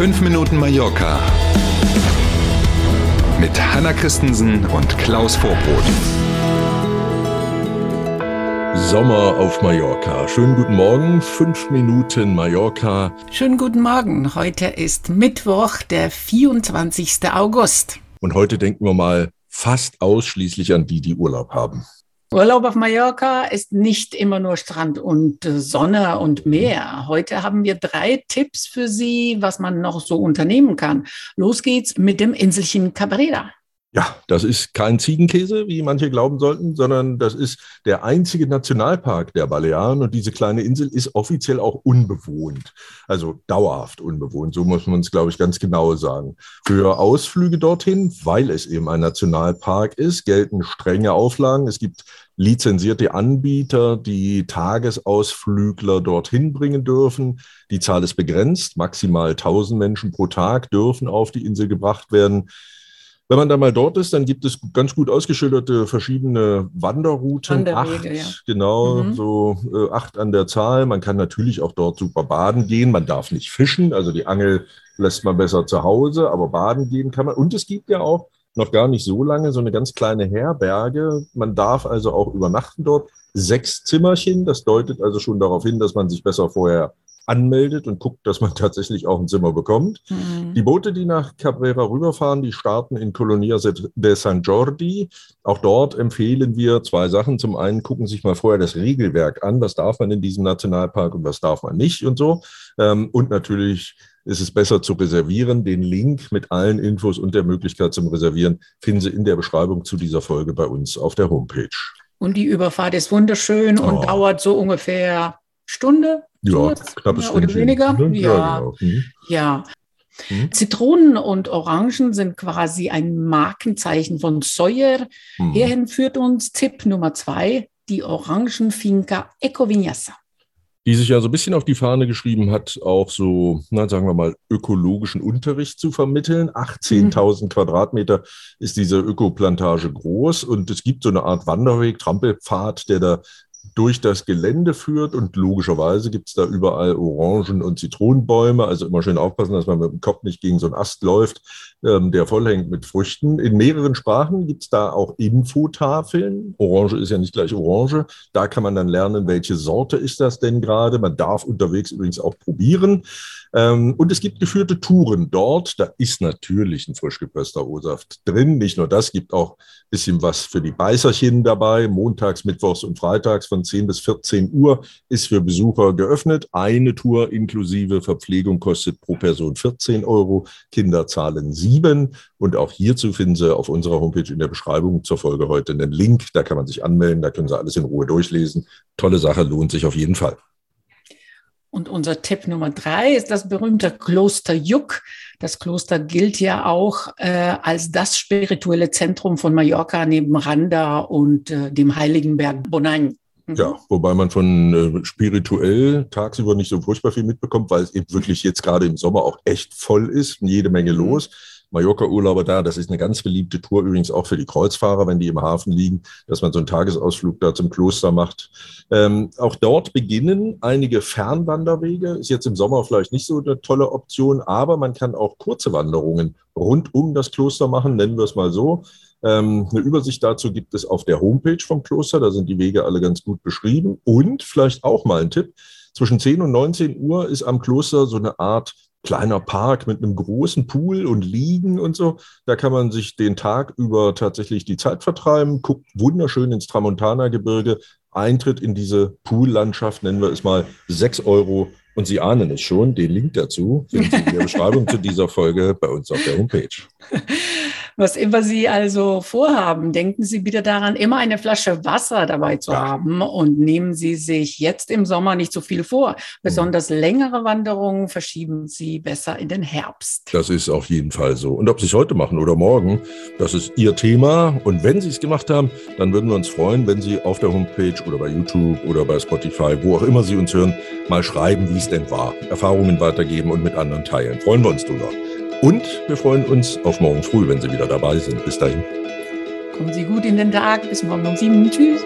5 Minuten Mallorca mit Hanna Christensen und Klaus Vorbrot. Sommer auf Mallorca. Schönen guten Morgen, 5 Minuten Mallorca. Schönen guten Morgen. Heute ist Mittwoch, der 24. August. Und heute denken wir mal fast ausschließlich an die, die Urlaub haben. Urlaub auf Mallorca ist nicht immer nur Strand und äh, Sonne und Meer. Heute haben wir drei Tipps für Sie, was man noch so unternehmen kann. Los geht's mit dem Inselchen Cabrera. Ja, das ist kein Ziegenkäse, wie manche glauben sollten, sondern das ist der einzige Nationalpark der Balearen und diese kleine Insel ist offiziell auch unbewohnt, also dauerhaft unbewohnt. So muss man es, glaube ich, ganz genau sagen. Für Ausflüge dorthin, weil es eben ein Nationalpark ist, gelten strenge Auflagen. Es gibt lizenzierte Anbieter, die Tagesausflügler dorthin bringen dürfen. Die Zahl ist begrenzt. Maximal 1000 Menschen pro Tag dürfen auf die Insel gebracht werden. Wenn man da mal dort ist, dann gibt es ganz gut ausgeschilderte verschiedene Wanderrouten. Wanderwege, acht, ja. genau, Mhm. so äh, acht an der Zahl. Man kann natürlich auch dort super baden gehen. Man darf nicht fischen, also die Angel lässt man besser zu Hause, aber baden gehen kann man. Und es gibt ja auch noch gar nicht so lange so eine ganz kleine Herberge. Man darf also auch übernachten dort. Sechs Zimmerchen, das deutet also schon darauf hin, dass man sich besser vorher anmeldet und guckt, dass man tatsächlich auch ein Zimmer bekommt. Mhm. Die Boote, die nach Cabrera rüberfahren, die starten in Colonia de San Jordi. Auch dort empfehlen wir zwei Sachen. Zum einen gucken Sie sich mal vorher das Regelwerk an. Was darf man in diesem Nationalpark und was darf man nicht und so. Ähm, Und natürlich ist es besser zu reservieren. Den Link mit allen Infos und der Möglichkeit zum Reservieren finden Sie in der Beschreibung zu dieser Folge bei uns auf der Homepage. Und die Überfahrt ist wunderschön und Oh. dauert so ungefähr Stunde. Ja, Kurz, knappes ja, oder weniger? Ja. genau. Mhm. Ja. Mhm. Zitronen und Orangen sind quasi ein Markenzeichen von Sawyer. Mhm. Hierhin führt uns Tipp Nummer zwei, die Orangenfinca Eco Viñasa. die sich ja so ein bisschen auf die Fahne geschrieben hat, auch so, na, sagen wir mal, ökologischen Unterricht zu vermitteln. 18.000 Quadratmeter ist diese Ökoplantage groß und es gibt so eine Art Wanderweg, Trampelpfad, der da durch das Gelände führt und logischerweise gibt es da überall Orangen- und Zitronenbäume. Also immer schön aufpassen, dass man mit dem Kopf nicht gegen so einen Ast läuft, ähm, der vollhängt mit Früchten. In mehreren Sprachen gibt es da auch Infotafeln. Orange ist ja nicht gleich Orange. Da kann man dann lernen, welche Sorte ist das denn gerade. Man darf unterwegs übrigens auch probieren. Ähm, und es gibt geführte Touren dort. Da ist natürlich ein frisch gepresster O-Saft drin. Nicht nur das, gibt auch ein bisschen was für die Beißerchen dabei. Montags, Mittwochs und Freitags von 10 bis 14 Uhr ist für Besucher geöffnet. Eine Tour inklusive Verpflegung kostet pro Person 14 Euro. Kinder zahlen sieben. Und auch hierzu finden Sie auf unserer Homepage in der Beschreibung zur Folge heute einen Link. Da kann man sich anmelden. Da können Sie alles in Ruhe durchlesen. Tolle Sache, lohnt sich auf jeden Fall. Und unser Tipp Nummer drei ist das berühmte Kloster Juck. Das Kloster gilt ja auch äh, als das spirituelle Zentrum von Mallorca neben Randa und äh, dem heiligen Berg Bonany. Mhm. Ja, wobei man von äh, spirituell tagsüber nicht so furchtbar viel mitbekommt, weil es eben wirklich jetzt gerade im Sommer auch echt voll ist, jede Menge Mhm. los. Mallorca-Urlauber da, das ist eine ganz beliebte Tour, übrigens auch für die Kreuzfahrer, wenn die im Hafen liegen, dass man so einen Tagesausflug da zum Kloster macht. Ähm, auch dort beginnen einige Fernwanderwege. Ist jetzt im Sommer vielleicht nicht so eine tolle Option, aber man kann auch kurze Wanderungen rund um das Kloster machen, nennen wir es mal so. Ähm, eine Übersicht dazu gibt es auf der Homepage vom Kloster. Da sind die Wege alle ganz gut beschrieben. Und vielleicht auch mal ein Tipp. Zwischen 10 und 19 Uhr ist am Kloster so eine Art kleiner Park mit einem großen Pool und Liegen und so. Da kann man sich den Tag über tatsächlich die Zeit vertreiben, guckt wunderschön ins Tramontana-Gebirge. Eintritt in diese Poollandschaft, nennen wir es mal, 6 Euro. Und Sie ahnen es schon, den Link dazu finden Sie in der Beschreibung zu dieser Folge bei uns auf der Homepage. Was immer Sie also vorhaben, denken Sie bitte daran, immer eine Flasche Wasser dabei zu Ja. haben und nehmen Sie sich jetzt im Sommer nicht so viel vor. Besonders längere Wanderungen verschieben Sie besser in den Herbst. Das ist auf jeden Fall so. Und ob Sie es heute machen oder morgen, das ist Ihr Thema. Und wenn Sie es gemacht haben, dann würden wir uns freuen, wenn Sie auf der Homepage oder bei YouTube oder bei Spotify, wo auch immer Sie uns hören, mal schreiben, wie es denn war. Erfahrungen weitergeben und mit anderen teilen. Freuen wir uns drüber. Und wir freuen uns auf morgen früh, wenn Sie wieder dabei sind. Bis dahin. Kommen Sie gut in den Tag. Bis morgen um sieben. Tschüss.